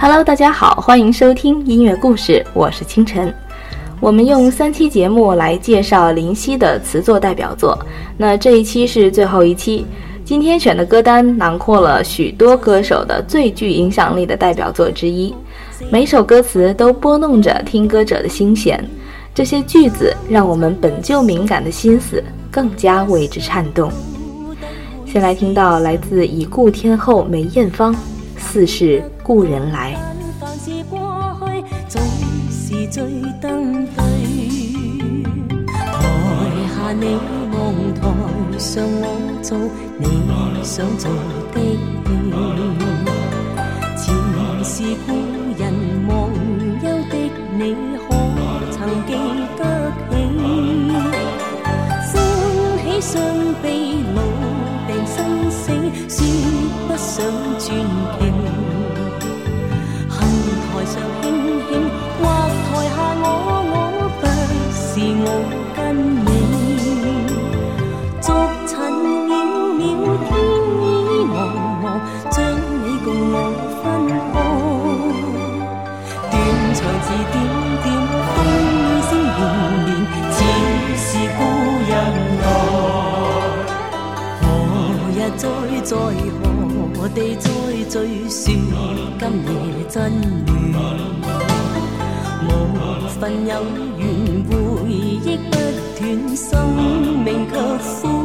Hello，大家好，欢迎收听音乐故事，我是清晨。我们用三期节目来介绍林夕的词作代表作，那这一期是最后一期。今天选的歌单囊括了许多歌手的最具影响力的代表作之一，每首歌词都拨弄着听歌者的心弦，这些句子让我们本就敏感的心思更加为之颤动。先来听到来自已故天后梅艳芳，《似是》。故人来但凡是过去总是最登对台下你望台上我做你想做的戏前是故人忘忧的你可曾记得起双起双悲老病生死说不想传奇台上卿卿，或台下我我不是我跟你。俗尘渺渺，天意茫茫，将你共我分飞。断肠字点点，风声绵绵，似是故人来，何日再再何？我地再聚说，今夜真暖。无份有缘，回忆不断，生命却枯。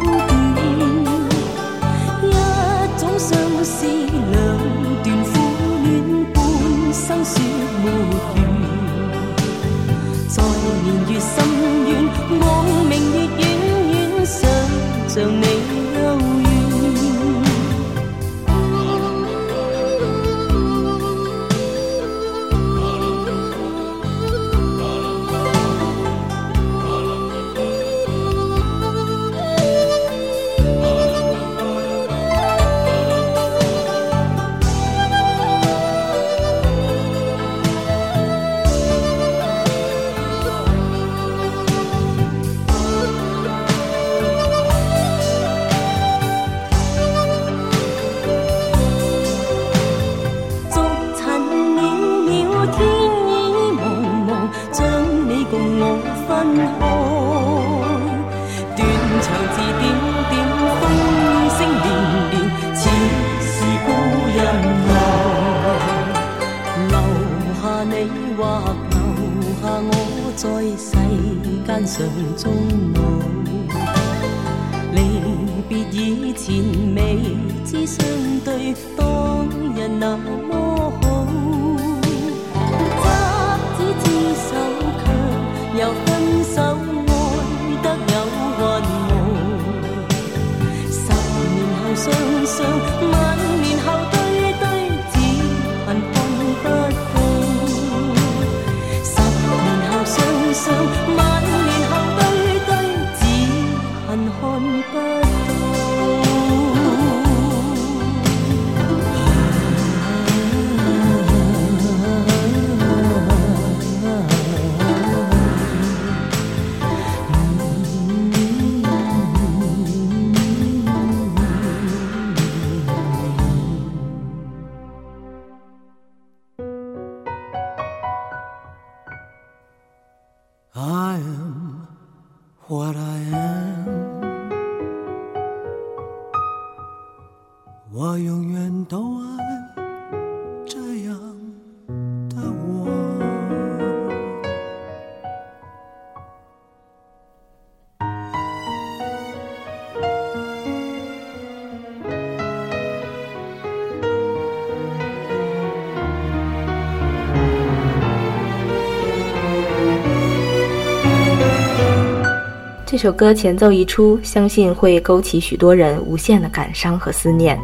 这首歌前奏一出，相信会勾起许多人无限的感伤和思念。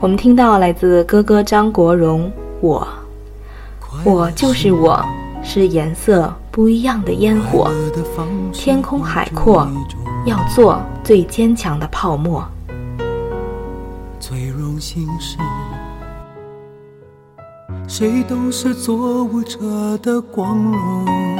我们听到来自哥哥张国荣：“我，我就是我，是颜色不一样的烟火。天空海阔，要做最坚强的泡沫。”谁都是，做的光荣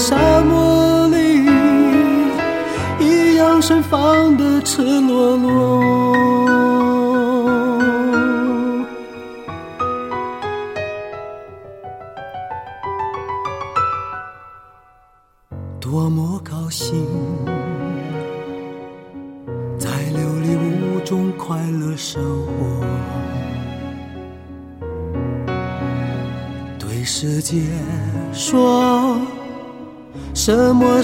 沙漠里，一样盛放的赤裸裸。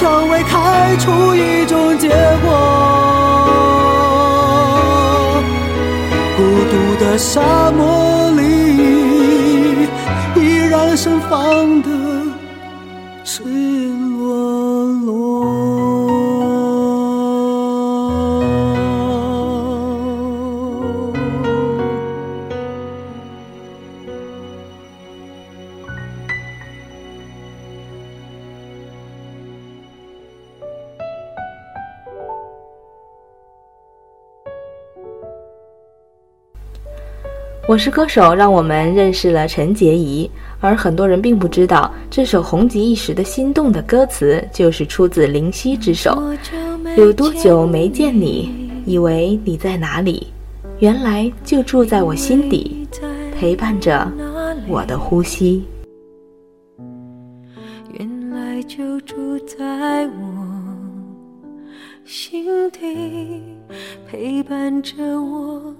蔷薇开出一种结果，孤独的沙漠里依然盛放。我是歌手，让我们认识了陈洁仪，而很多人并不知道，这首红极一时的《心动》的歌词就是出自林夕之手。有多久没见你？以为你在哪里？原来就住在我心底，陪伴着我的呼吸。原来就住在我心底，陪伴着我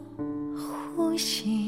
呼吸。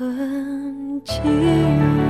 曾经。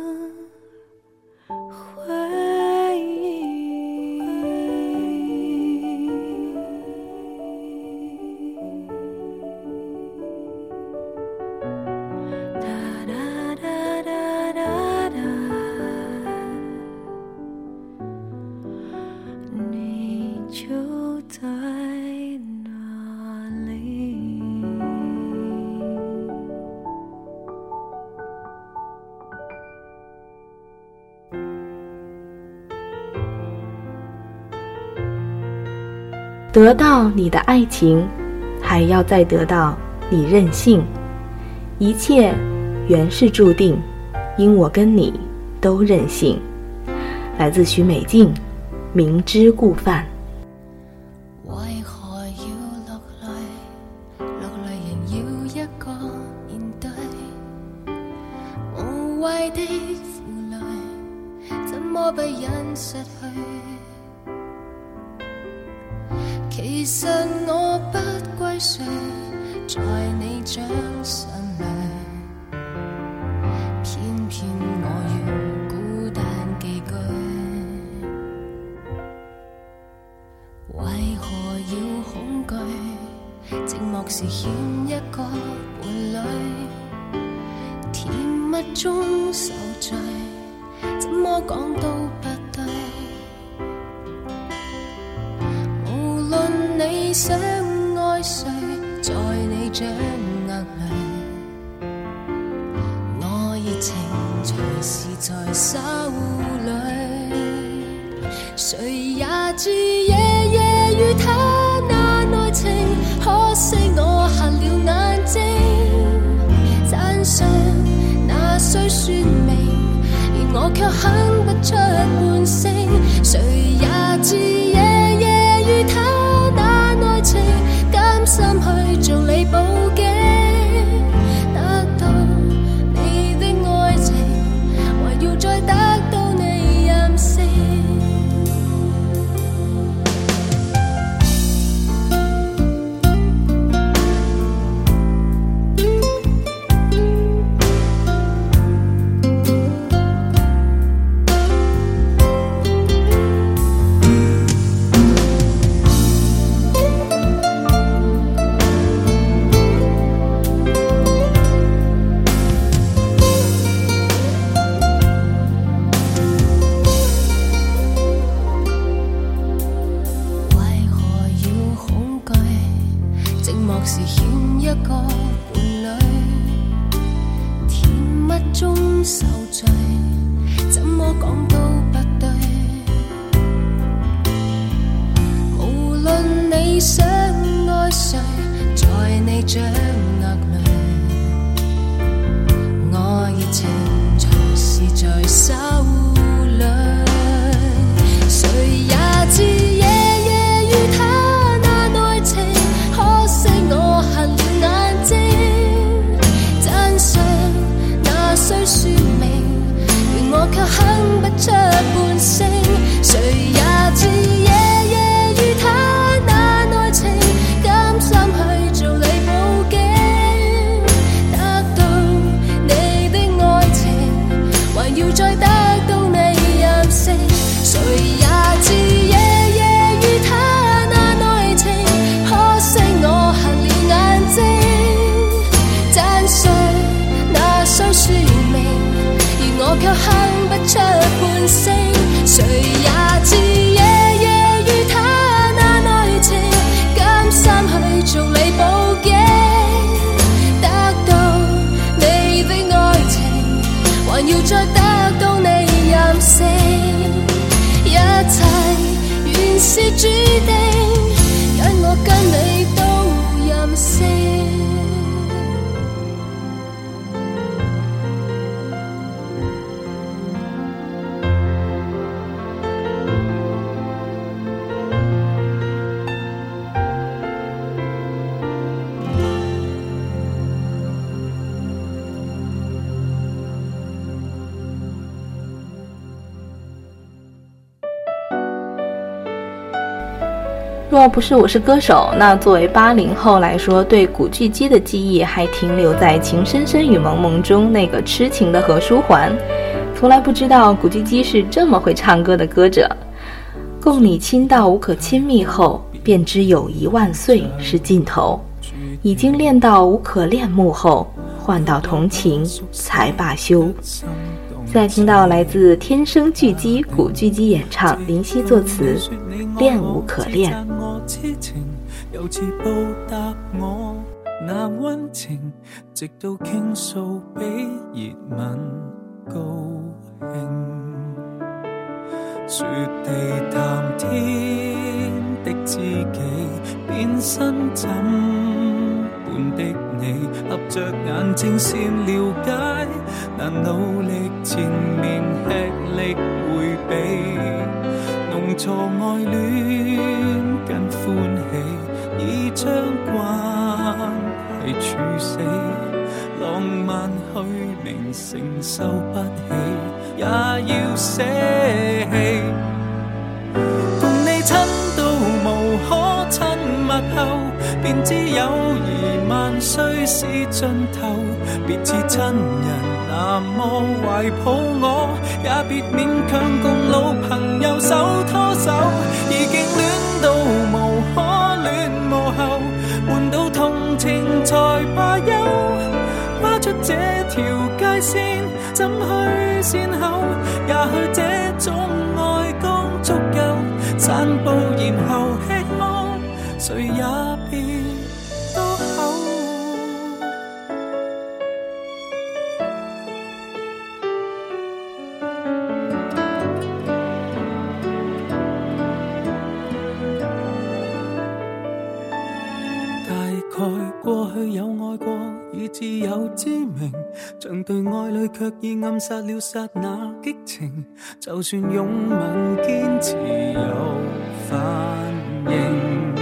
得到你的爱情，还要再得到你任性，一切原是注定，因我跟你都任性。来自许美静，《明知故犯》。失去。其实我不归谁，在你掌上。myself 将额娘，我热情随时在手。se 若不是我是歌手，那作为八零后来说，对古巨基的记忆还停留在《情深深雨蒙蒙中那个痴情的何书桓，从来不知道古巨基是这么会唱歌的歌者。共你亲到无可亲密后，便知友谊万岁是尽头。已经恋到无可恋慕后，换到同情才罢休。再听到来自天生巨基古巨基演唱林夕作词《恋无可恋》。痴情又似报答我那温情，直到倾诉比热吻高兴。雪地谈天的知己，变身枕伴的你，合着眼睛先了解，但努力前面吃力，回避弄错爱恋。将关系处死，浪漫虚名承受不起，也要舍弃。共你亲到无可亲密后，便知友谊万岁是尽头。别似亲人那么怀抱我，也别勉强共老朋友手拖手，已经。情才罢休，跨出这条界线，怎去善后？也许这种爱刚足够，散步然后吃喝，谁也别。却已暗杀了刹那激情，就算勇吻坚持有反应。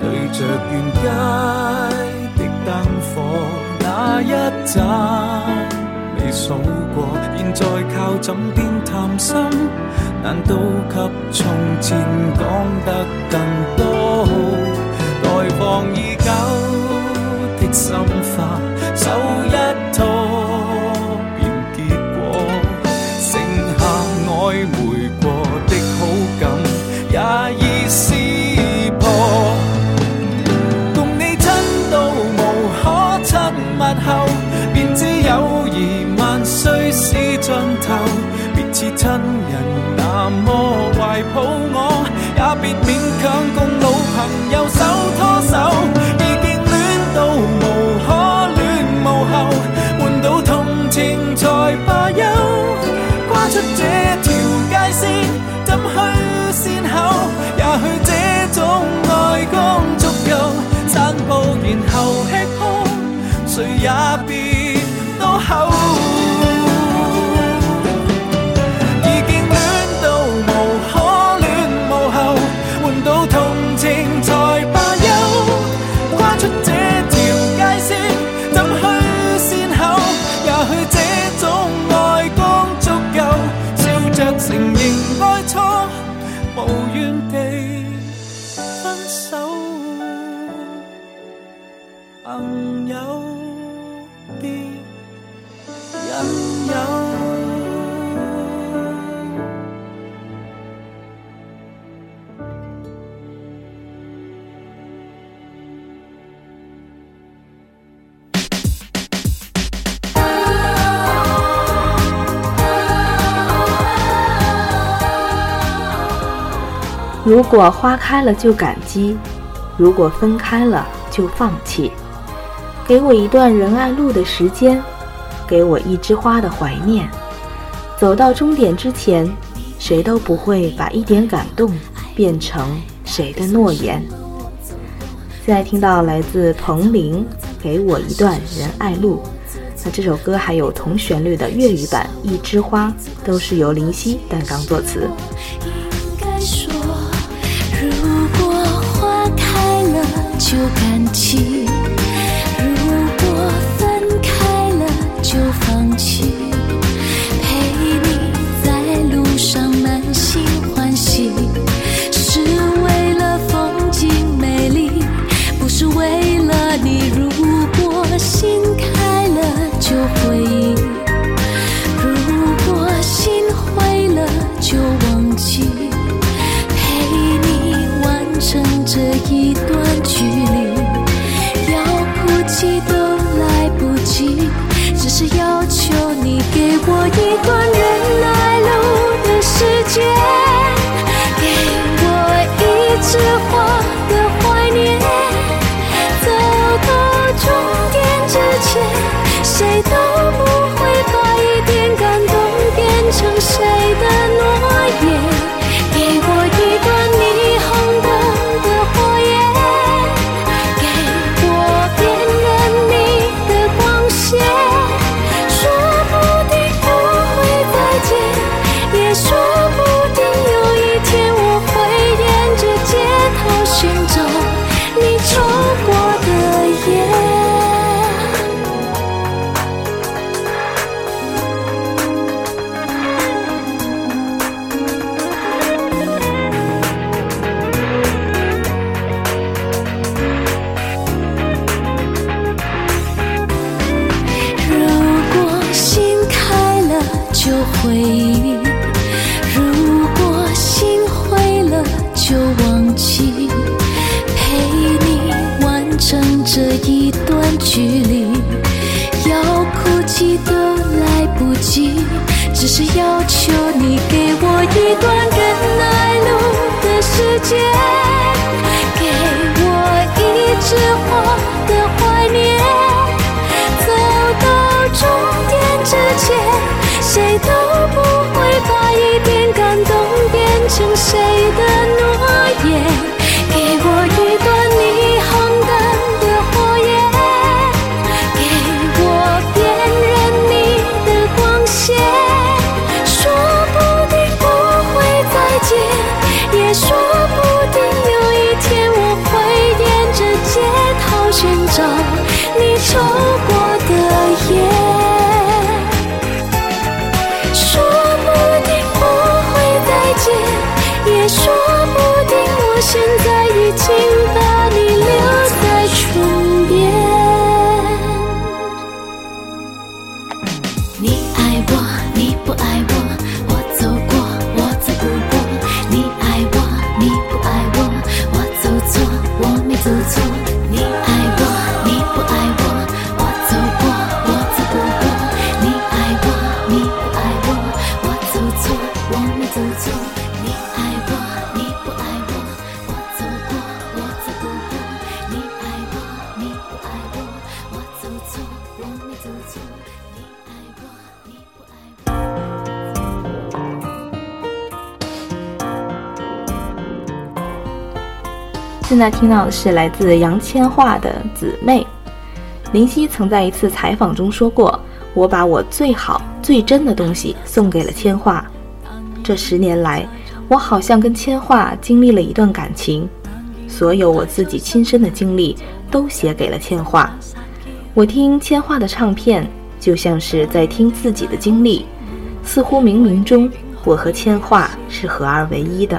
对着沿街的灯火，那一盏未数过，现在靠枕边谈心，难道给从前讲得更多，待放已久的心法。手一拖便结果，剩下暧昧过的好感也已撕破。共你亲到无可亲密后，便知友谊万岁是尽头，别似亲人那么怀抱。谁也。如果花开了就感激，如果分开了就放弃。给我一段仁爱路的时间，给我一枝花的怀念。走到终点之前，谁都不会把一点感动变成谁的诺言。现在听到来自彭羚《给我一段仁爱路》，那这首歌还有同旋律的粤语版《一枝花》，都是由林夕担纲作词。就感情。已经。那听到的是来自杨千嬅的姊妹林夕曾在一次采访中说过：“我把我最好最真的东西送给了千嬅。这十年来，我好像跟千嬅经历了一段感情，所有我自己亲身的经历都写给了千嬅。我听千嬅的唱片，就像是在听自己的经历，似乎冥冥中我和千嬅是合二为一的。”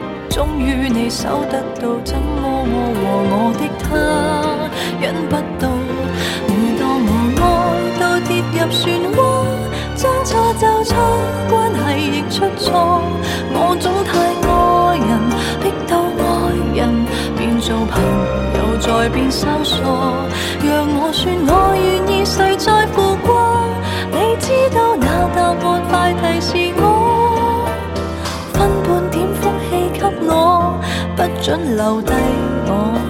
终于你守得到，怎么我和我的他忍不到？每当我爱到跌入漩涡，将错就错，关系亦出错。我总太爱人，逼到爱人变做朋友，再变生疏。若我说我愿意，谁在乎？准留低我。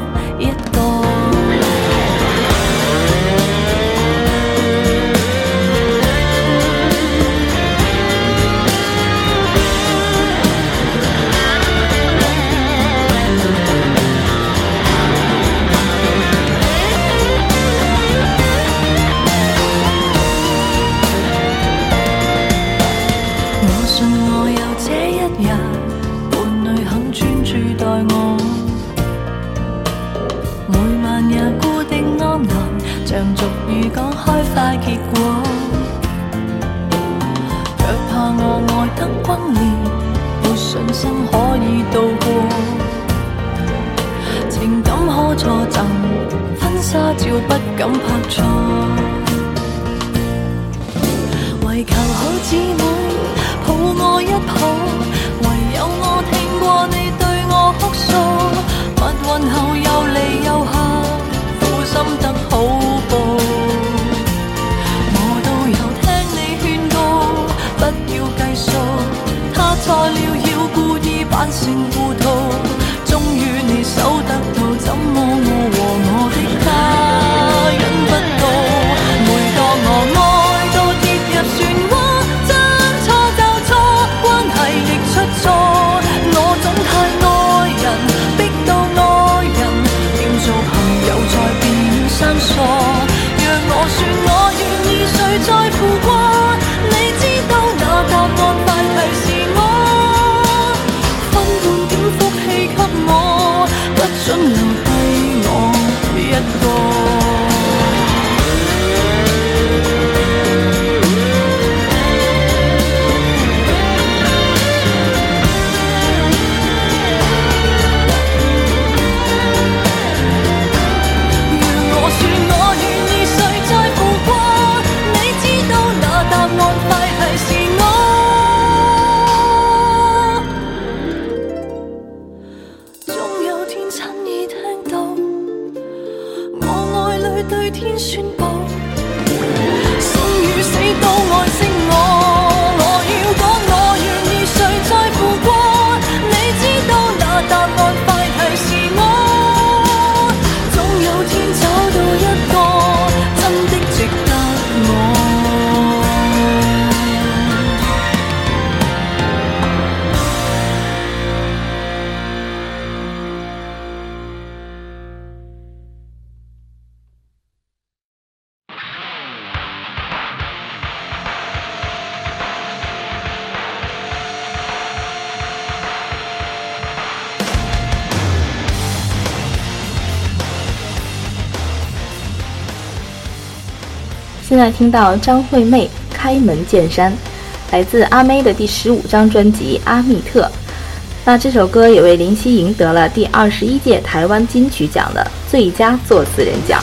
那听到张惠妹开门见山，来自阿妹的第十五张专辑《阿密特》，那这首歌也为林夕赢得了第二十一届台湾金曲奖的最佳作词人奖。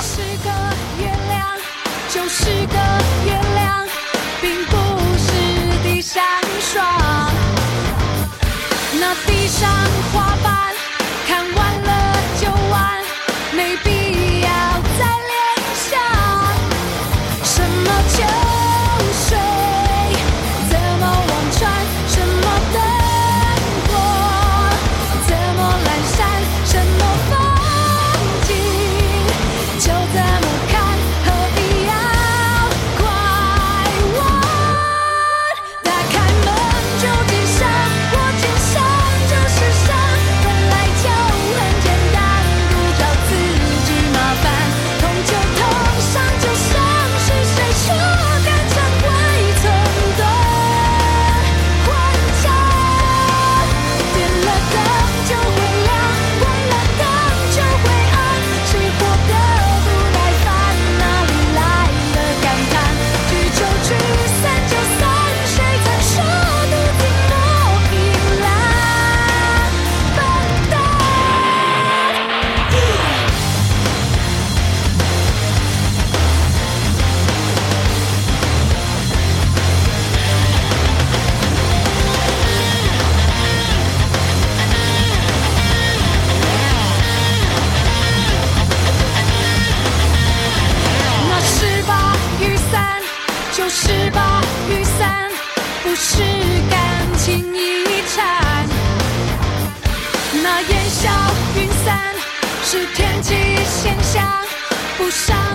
show.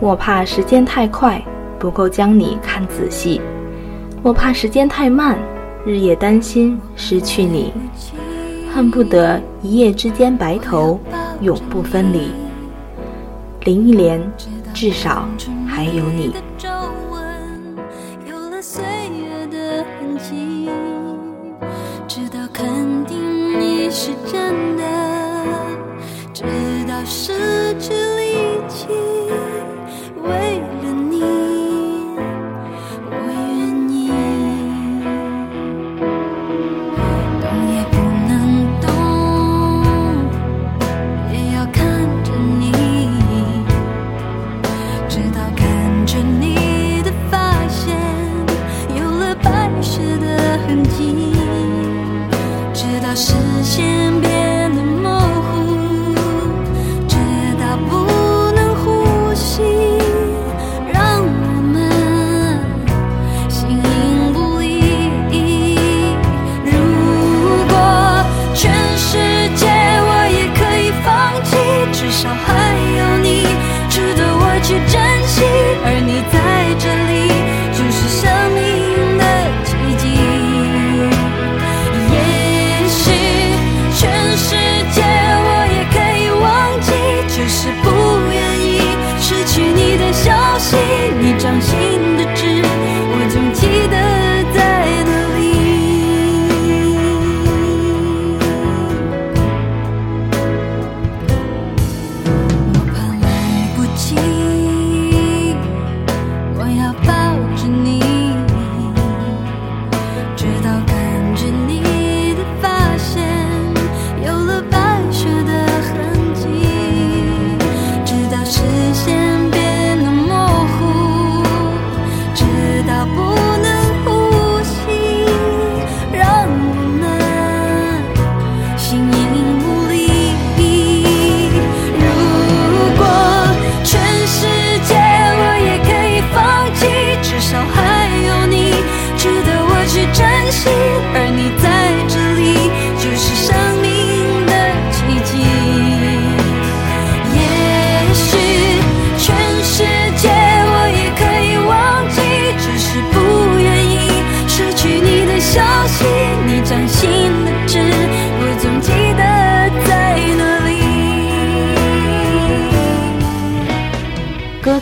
我怕时间太快，不够将你看仔细；我怕时间太慢，日夜担心失去你，恨不得一夜之间白头，永不分离。林忆莲，至少还有你。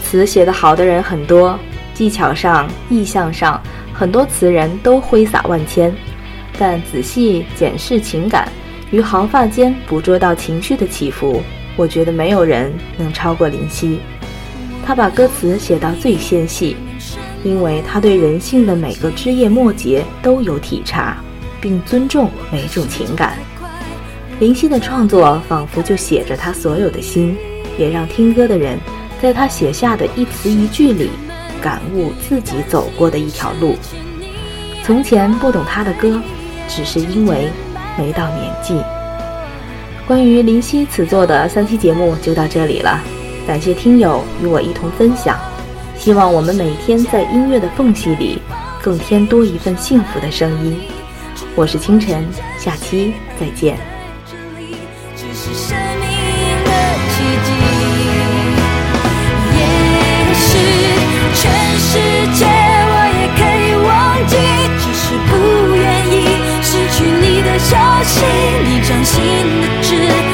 词写得好的人很多，技巧上、意象上，很多词人都挥洒万千。但仔细检视情感，于毫发间捕捉到情绪的起伏，我觉得没有人能超过林夕。他把歌词写到最纤细，因为他对人性的每个枝叶末节都有体察，并尊重每种情感。林夕的创作仿佛就写着他所有的心，也让听歌的人。在他写下的一词一句里，感悟自己走过的一条路。从前不懂他的歌，只是因为没到年纪。关于林夕此作的三期节目就到这里了，感谢听友与我一同分享。希望我们每天在音乐的缝隙里，更添多一份幸福的声音。我是清晨，下期再见。世界，我也可以忘记，只是不愿意失去你的消息。你掌心的痣。